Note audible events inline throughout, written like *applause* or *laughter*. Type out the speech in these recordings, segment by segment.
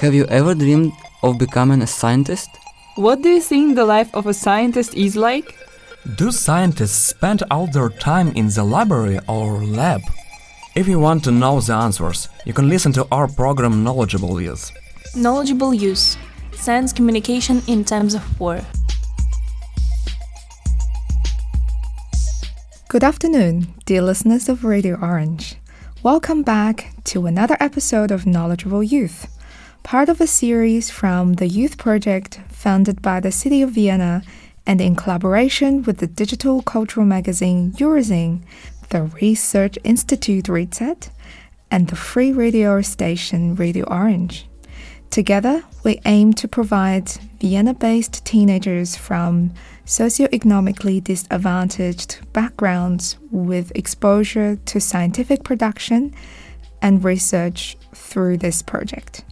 Have you ever dreamed of becoming a scientist? What do you think the life of a scientist is like? Do scientists spend all their time in the library or lab? If you want to know the answers, you can listen to our program Knowledgeable Youth. Knowledgeable Youth Science Communication in Times of War. Good afternoon, dear listeners of Radio Orange. Welcome back to another episode of Knowledgeable Youth, part of a series from the Youth Project founded by the City of Vienna and in collaboration with the digital cultural magazine Eurozine, the Research Institute RECET, and the free radio station Radio Orange. Together, we aim to provide Vienna based teenagers from socioeconomically disadvantaged backgrounds with exposure to scientific production and research through this project.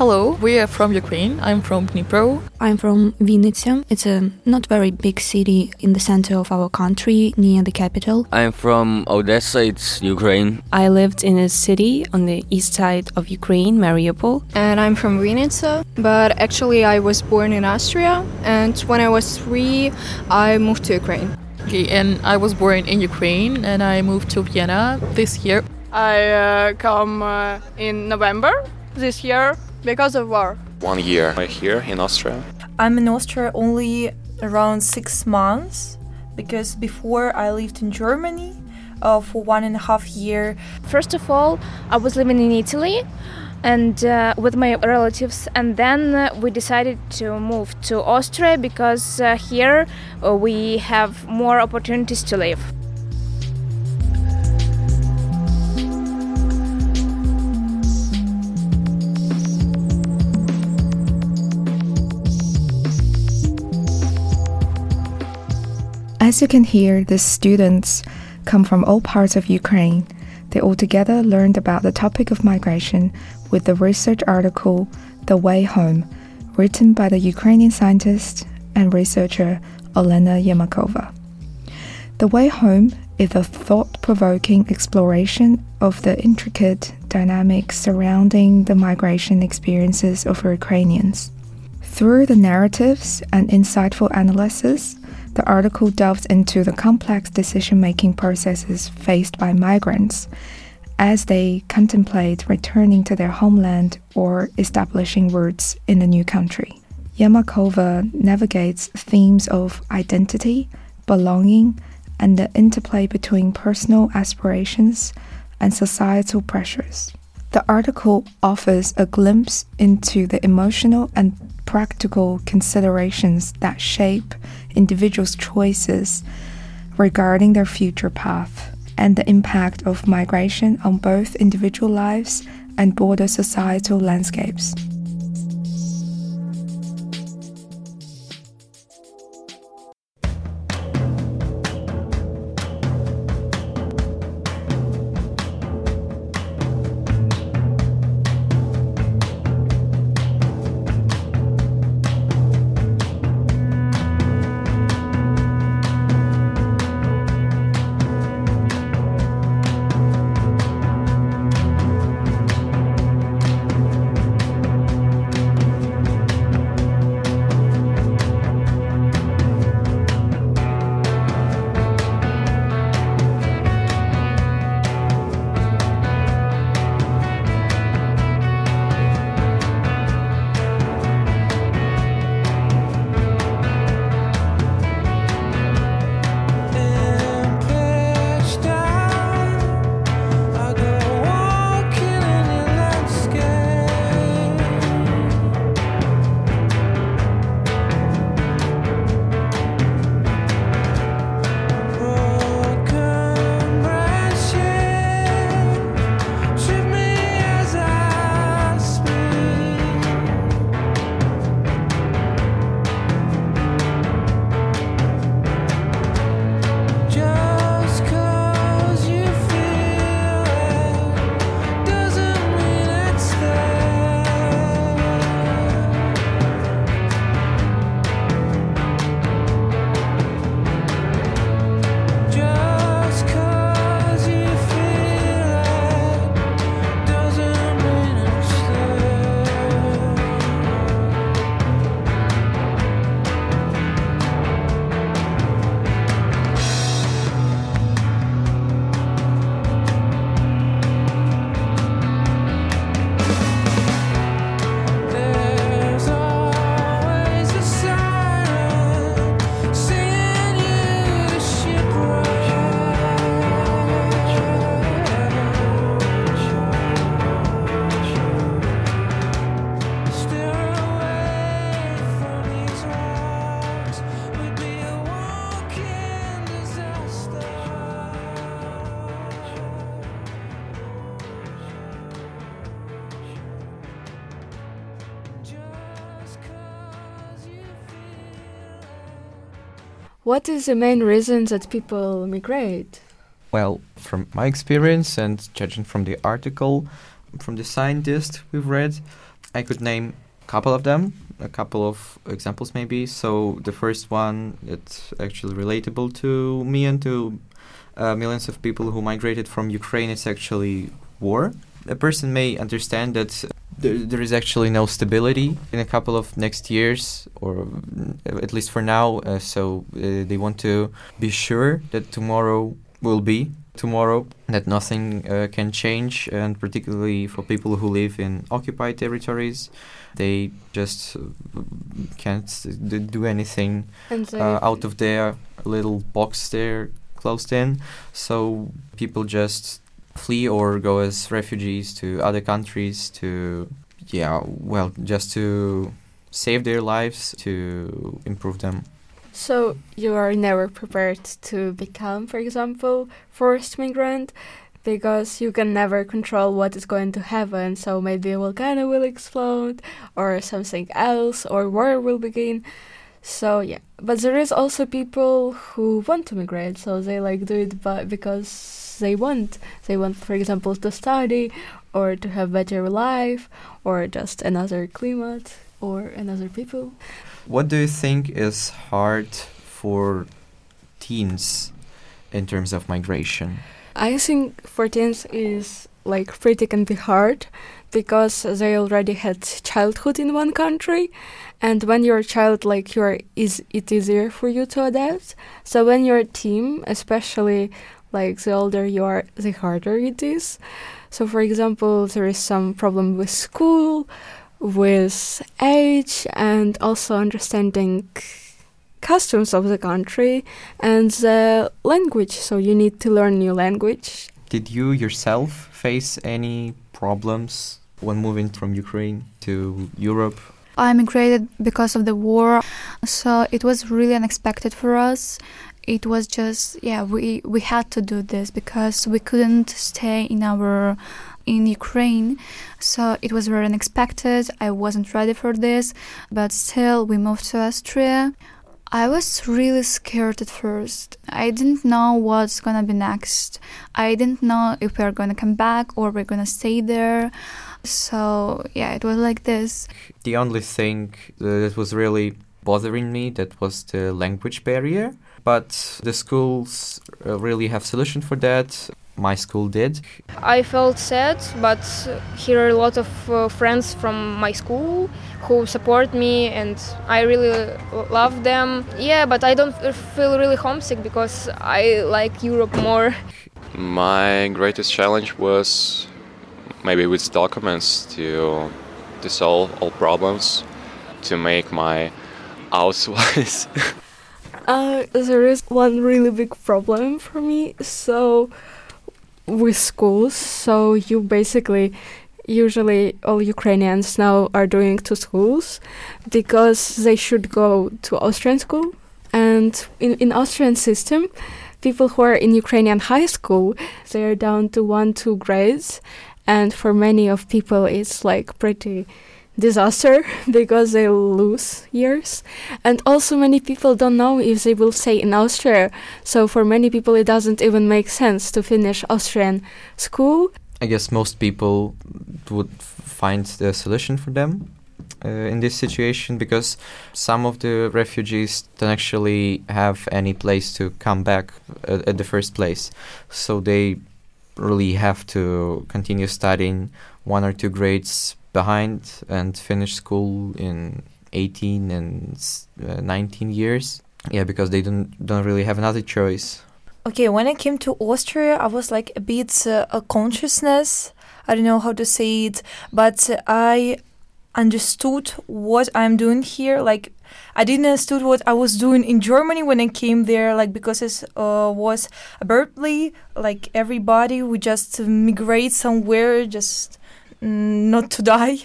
Hello, we are from Ukraine. I'm from Dnipro. I'm from Vinnytsia. It's a not very big city in the center of our country, near the capital. I'm from Odessa, it's Ukraine. I lived in a city on the east side of Ukraine, Mariupol. And I'm from Vinnytsia, but actually I was born in Austria. And when I was three, I moved to Ukraine. Okay, and I was born in Ukraine and I moved to Vienna this year. I uh, come uh, in November this year because of war. One year here in Austria. I'm in Austria only around six months because before I lived in Germany uh, for one and a half year. First of all, I was living in Italy and uh, with my relatives and then uh, we decided to move to Austria because uh, here uh, we have more opportunities to live. As you can hear, the students come from all parts of Ukraine. They all together learned about the topic of migration with the research article The Way Home, written by the Ukrainian scientist and researcher Olena Yermakova. The Way Home is a thought provoking exploration of the intricate dynamics surrounding the migration experiences of Ukrainians. Through the narratives and insightful analysis, the article delves into the complex decision making processes faced by migrants as they contemplate returning to their homeland or establishing roots in a new country. Yermakova navigates themes of identity, belonging, and the interplay between personal aspirations and societal pressures. The article offers a glimpse into the emotional and practical considerations that shape individuals' choices regarding their future path and the impact of migration on both individual lives and broader societal landscapes. What is the main reason that people migrate? Well, from my experience and judging from the article from the scientist we've read, I could name a couple of them, a couple of examples maybe. So the first one, it's actually relatable to me and to uh, millions of people who migrated from Ukraine. It's actually war. A person may understand that there, there is actually no stability in a couple of next years, or at least for now. Uh, so uh, they want to be sure that tomorrow will be tomorrow, that nothing uh, can change, and particularly for people who live in occupied territories, they just uh, can't do anything uh, out of their little box they're closed in. So people just flee or go as refugees to other countries to, yeah, well, just to save their lives, to improve them. So you are never prepared to become, for example, forced migrant because you can never control what is going to happen. So maybe a volcano will explode or something else or war will begin. So yeah, but there is also people who want to migrate, so they like do it but because they want. They want, for example, to study or to have better life or just another climate or another people. What do you think is hard for teens in terms of migration? I think for teens is like pretty can be hard because they already had childhood in one country and when you're a child like you're is it easier for you to adapt so when you're a teen especially like the older you are the harder it is so for example there is some problem with school with age and also understanding customs of the country and the language. So you need to learn new language. Did you yourself face any problems when moving from Ukraine to Europe? I migrated because of the war, so it was really unexpected for us. It was just yeah, we we had to do this because we couldn't stay in our in Ukraine. So it was very unexpected. I wasn't ready for this, but still, we moved to Austria. I was really scared at first. I didn't know what's gonna be next. I didn't know if we are gonna come back or we're gonna stay there. So, yeah, it was like this. The only thing that was really bothering me that was the language barrier, but the schools uh, really have solution for that my school did. I felt sad, but here are a lot of uh, friends from my school who support me and I really love them. Yeah, but I don't feel really homesick because I like Europe more. My greatest challenge was maybe with documents to to solve all problems, to make my *laughs* Ausweis. Uh, there is one really big problem for me. So with schools. So you basically usually all Ukrainians now are doing to schools because they should go to Austrian school. And in, in Austrian system, people who are in Ukrainian high school, they are down to one, two grades. And for many of people, it's like pretty disaster *laughs* because they lose years. And also, many people don't know if they will stay in Austria. So, for many people, it doesn't even make sense to finish Austrian school. I guess most people would find the solution for them uh, in this situation because some of the refugees don't actually have any place to come back at, at the first place. So, they really have to continue studying one or two grades behind and finish school in 18 and uh, 19 years. Yeah, because they don't don't really have another choice. Okay, when I came to Austria, I was like a bit uh, a consciousness. I don't know how to say it, but I understood what I'm doing here. Like I didn't understood what I was doing in Germany when I came there. Like because it uh, was abruptly like everybody would just migrate somewhere, just not to die.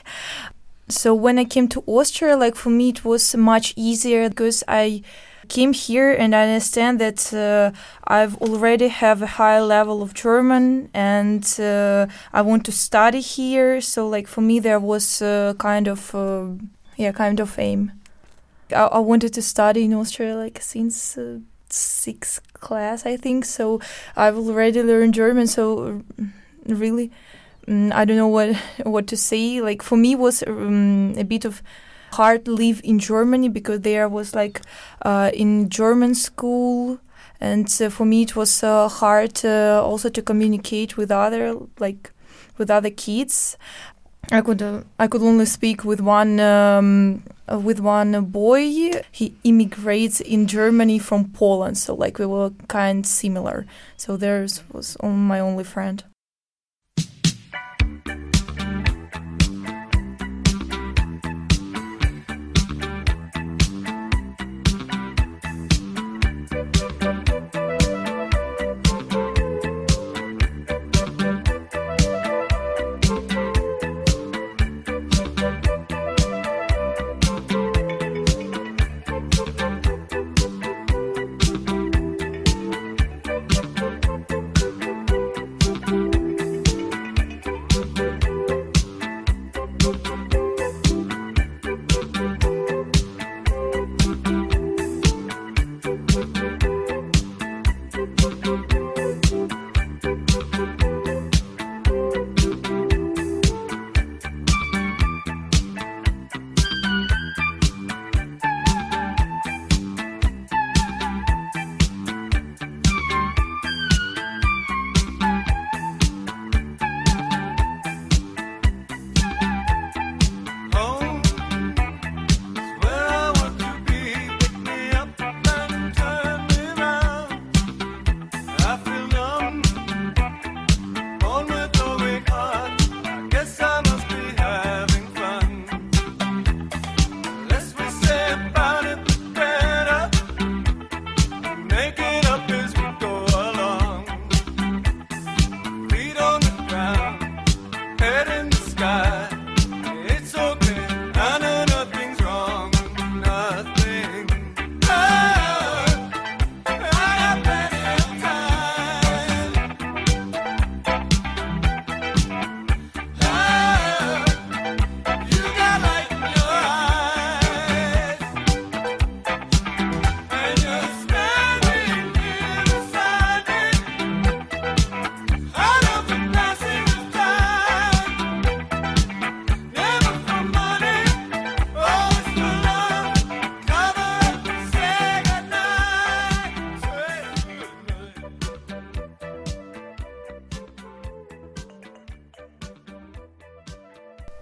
So when I came to Austria, like for me, it was much easier because I came here and I understand that uh, I've already have a high level of German and uh, I want to study here. So like for me, there was uh, kind of yeah, kind of aim. I, I, wanted to study in Austria like since uh, sixth class, I think. So I've already learned German. So really, um, I don't know what what to say. Like for me, was um, a bit of hard live in Germany because there was like uh, in German school, and uh, for me it was uh, hard also to communicate with other like with other kids. I could uh, I could only speak with one um, uh, with one boy. He immigrates in Germany from Poland, so like we were kind similar. So there was my only friend.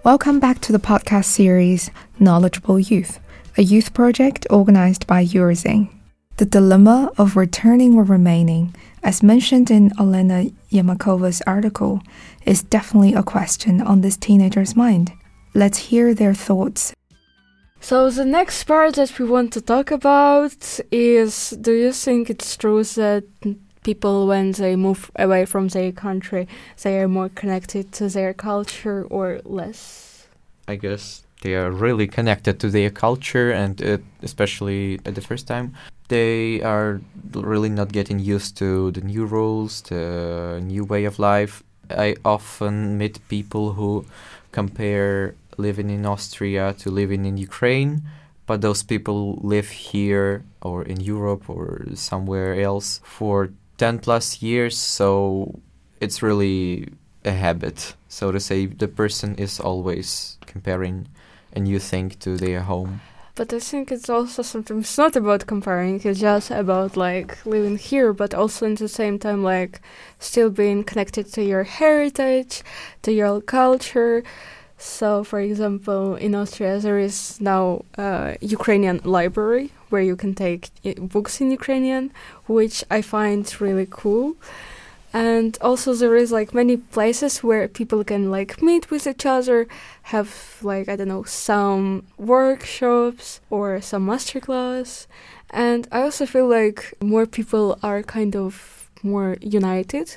Welcome back to the podcast series Knowledgeable Youth, a youth project organized by Eurozine. The dilemma of returning or remaining, as mentioned in Olena Yermakova's article, is definitely a question on this teenager's mind. Let's hear their thoughts. So, the next part that we want to talk about is Do you think it's true that people when they move away from their country they are more connected to their culture or less? I guess they are really connected to their culture and uh, especially at the first time they are really not getting used to the new rules the new way of life. I often meet people who compare living in austria to living in ukraine but those people live here or in Europe or somewhere else for 10 plus years, so it's really a habit. So to say, the person is always comparing a new thing to their home. But I think it's also sometimes not about comparing, it's just about like living here, but also at the same time, like still being connected to your heritage, to your culture. So, for example, in Austria, there is now a Ukrainian library where you can take eh, books in Ukrainian, which I find really cool. And also, there is like many places where people can like meet with each other, have like I don't know some workshops or some masterclass. And I also feel like more people are kind of more united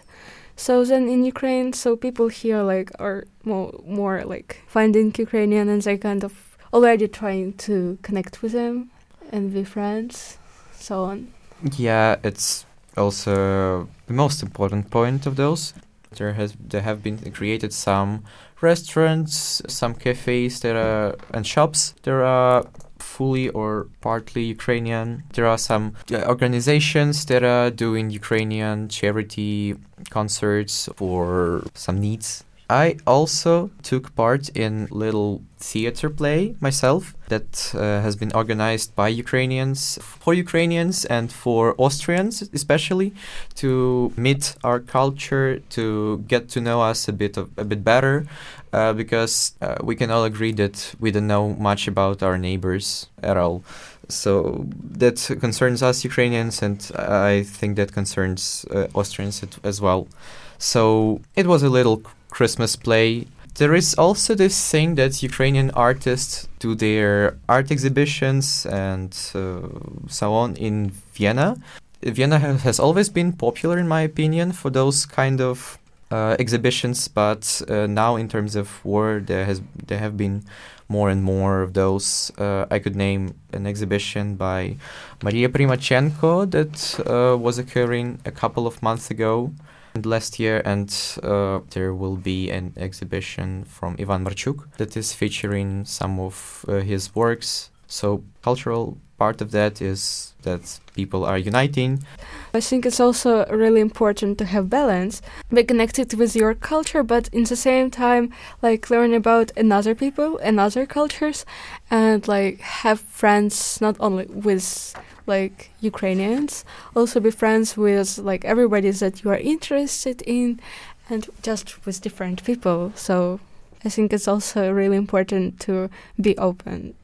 so then in Ukraine, so people here like are more more like finding Ukrainian and they kind of already trying to connect with them and be friends, so on. Yeah, it's also the most important point of those. There has there have been created some restaurants, some cafes there are and shops. There are fully or partly Ukrainian. There are some uh, organizations that are doing Ukrainian charity concerts for some needs. I also took part in little theater play myself that uh, has been organized by Ukrainians for Ukrainians and for Austrians especially to meet our culture to get to know us a bit of, a bit better uh, because uh, we can all agree that we don't know much about our neighbors at all. So that concerns us Ukrainians and I think that concerns uh, Austrians as well. So it was a little Christmas play. There is also this thing that Ukrainian artists do their art exhibitions and uh, so on in Vienna. Vienna has always been popular, in my opinion, for those kind of uh, exhibitions, but uh, now in terms of war, there has there have been more and more of those. Uh, I could name an exhibition by Maria Primachenko that uh, was occurring a couple of months ago last year, and uh, there will be an exhibition from Ivan Marchuk that is featuring some of uh, his works. So, cultural part of that is that people are uniting. I think it's also really important to have balance, be connected with your culture, but in the same time, like learn about another people and other cultures, and like have friends not only with like Ukrainians, also be friends with like everybody that you are interested in, and just with different people. So I think it's also really important to be open.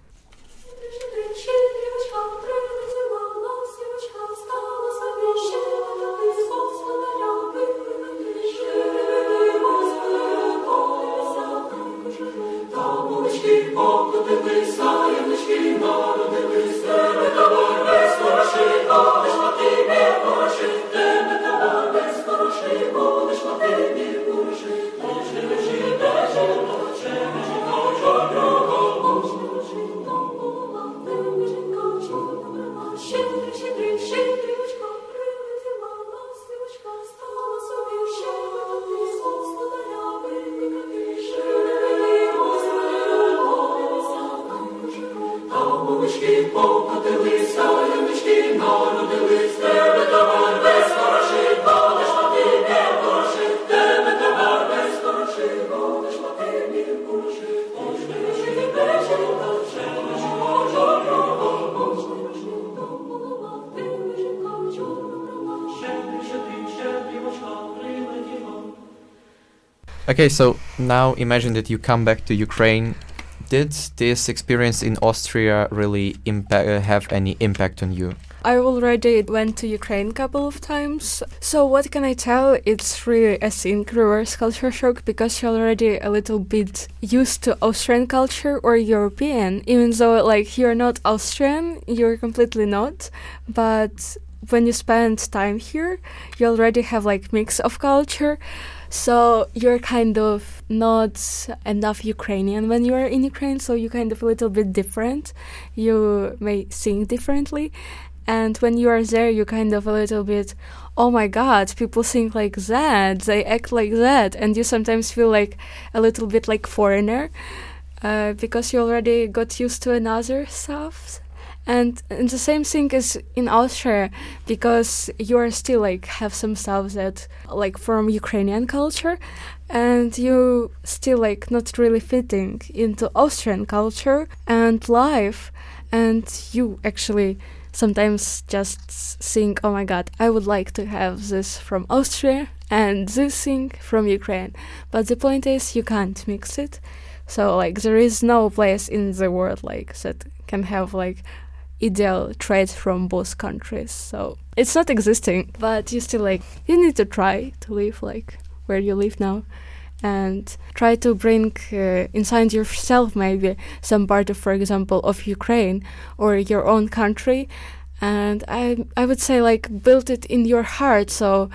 Okay, so now imagine that you come back to Ukraine. Did this experience in Austria really uh, have any impact on you? I already went to Ukraine a couple of times. So what can I tell? It's really a think reverse culture shock because you're already a little bit used to Austrian culture or European, even though like you're not Austrian, you're completely not. But when you spend time here, you already have like mix of culture. So you're kind of not enough Ukrainian when you are in Ukraine, so you're kind of a little bit different. You may sing differently. And when you are there, you kind of a little bit, oh my god, people think like that, they act like that, and you sometimes feel like a little bit like foreigner uh, because you already got used to another stuff. And, and the same thing is in Austria because you are still like have some stuff that like from Ukrainian culture and you still like not really fitting into Austrian culture and life and you actually sometimes just think oh my god I would like to have this from Austria and this thing from Ukraine. But the point is you can't mix it. So like there is no place in the world like that can have like ideal traits from both countries. So it's not existing, but you still like you need to try to live like where you live now and try to bring uh, inside yourself maybe some part of for example of Ukraine or your own country and I I would say like build it in your heart so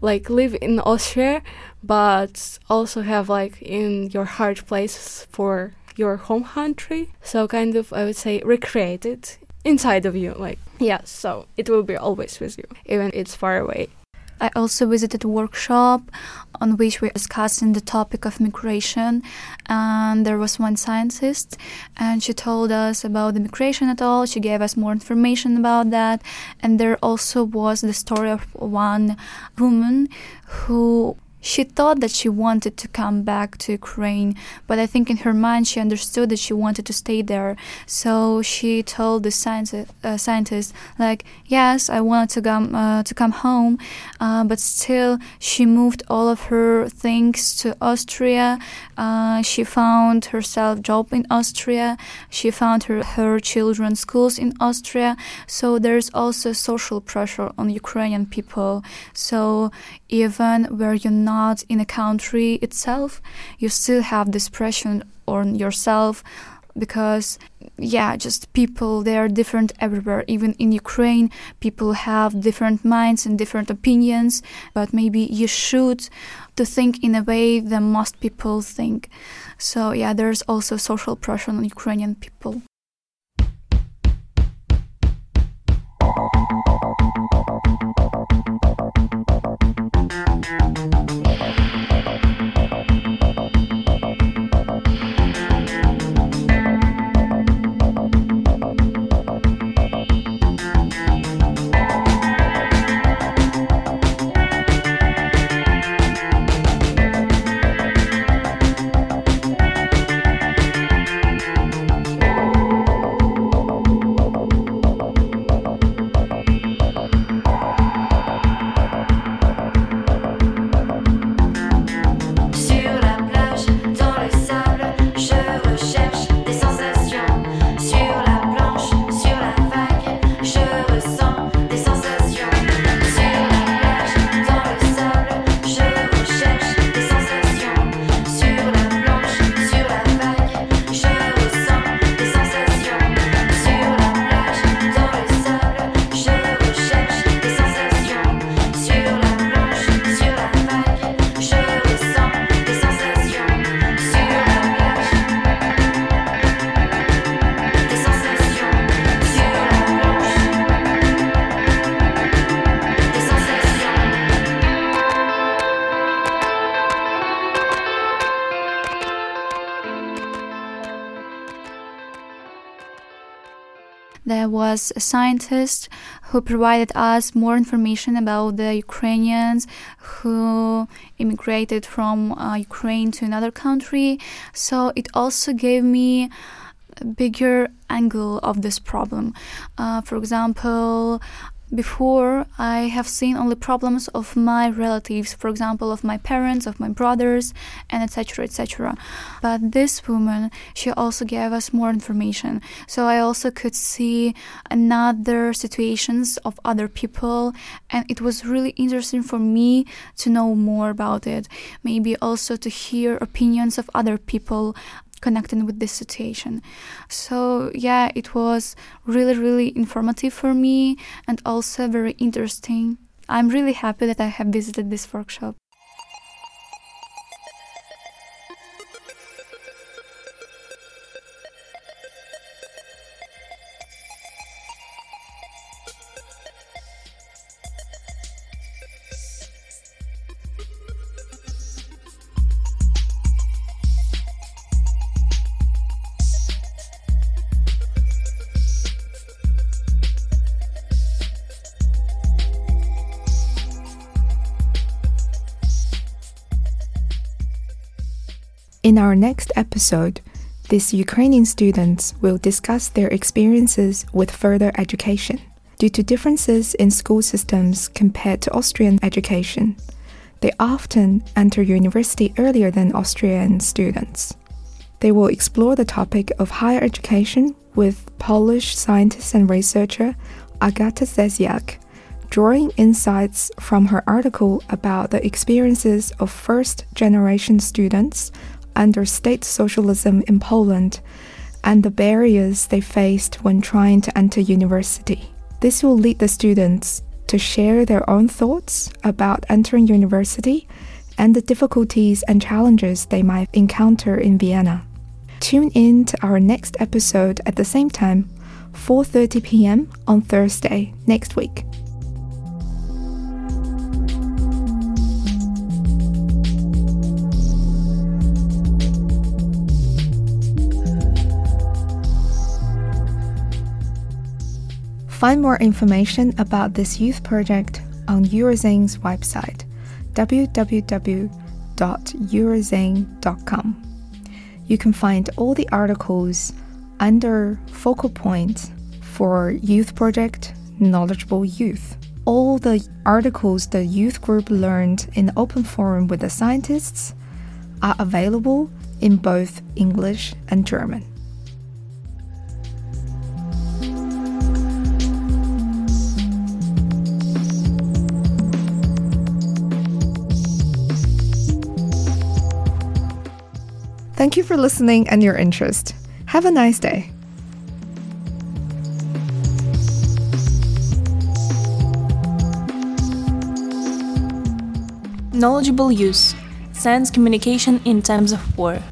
like live in Austria but also have like in your heart places for your home country so kind of I would say recreate it inside of you like yeah so it will be always with you even it's far away I also visited a workshop on which we were discussing the topic of migration. And there was one scientist, and she told us about the migration at all. She gave us more information about that. And there also was the story of one woman who she thought that she wanted to come back to Ukraine, but I think in her mind she understood that she wanted to stay there. So she told the science, uh, scientist, like, "Yes, I wanted to come uh, to come home, uh, but still she moved all of her things to Austria. Uh, she found herself job in Austria. She found her her children schools in Austria. So there's also social pressure on Ukrainian people. So even where you're not in a country itself, you still have this pressure on yourself because yeah just people they are different everywhere. Even in ukraine people have different minds and different opinions but maybe you should to think in a way that most people think. So yeah there's also social pressure on ukrainian people was a scientist who provided us more information about the Ukrainians who immigrated from uh, Ukraine to another country. So it also gave me a bigger angle of this problem. Uh, for example, before, I have seen only problems of my relatives, for example, of my parents, of my brothers, and etc. etc. But this woman, she also gave us more information. So I also could see another situations of other people, and it was really interesting for me to know more about it. Maybe also to hear opinions of other people connecting with this situation. So, yeah, it was really, really informative for me and also very interesting. I'm really happy that I have visited this workshop. In our next episode, these Ukrainian students will discuss their experiences with further education. Due to differences in school systems compared to Austrian education, they often enter university earlier than Austrian students. They will explore the topic of higher education with Polish scientist and researcher Agata Zysiak, drawing insights from her article about the experiences of first generation students under state socialism in Poland and the barriers they faced when trying to enter university. This will lead the students to share their own thoughts about entering university and the difficulties and challenges they might encounter in Vienna. Tune in to our next episode at the same time, 4:30 p.m. on Thursday next week. Find more information about this youth project on Eurozine's website www.eurozine.com. You can find all the articles under focal point for Youth Project Knowledgeable Youth. All the articles the youth group learned in the open forum with the scientists are available in both English and German. You for listening and your interest. Have a nice day. Knowledgeable Youth. Science communication in times of war.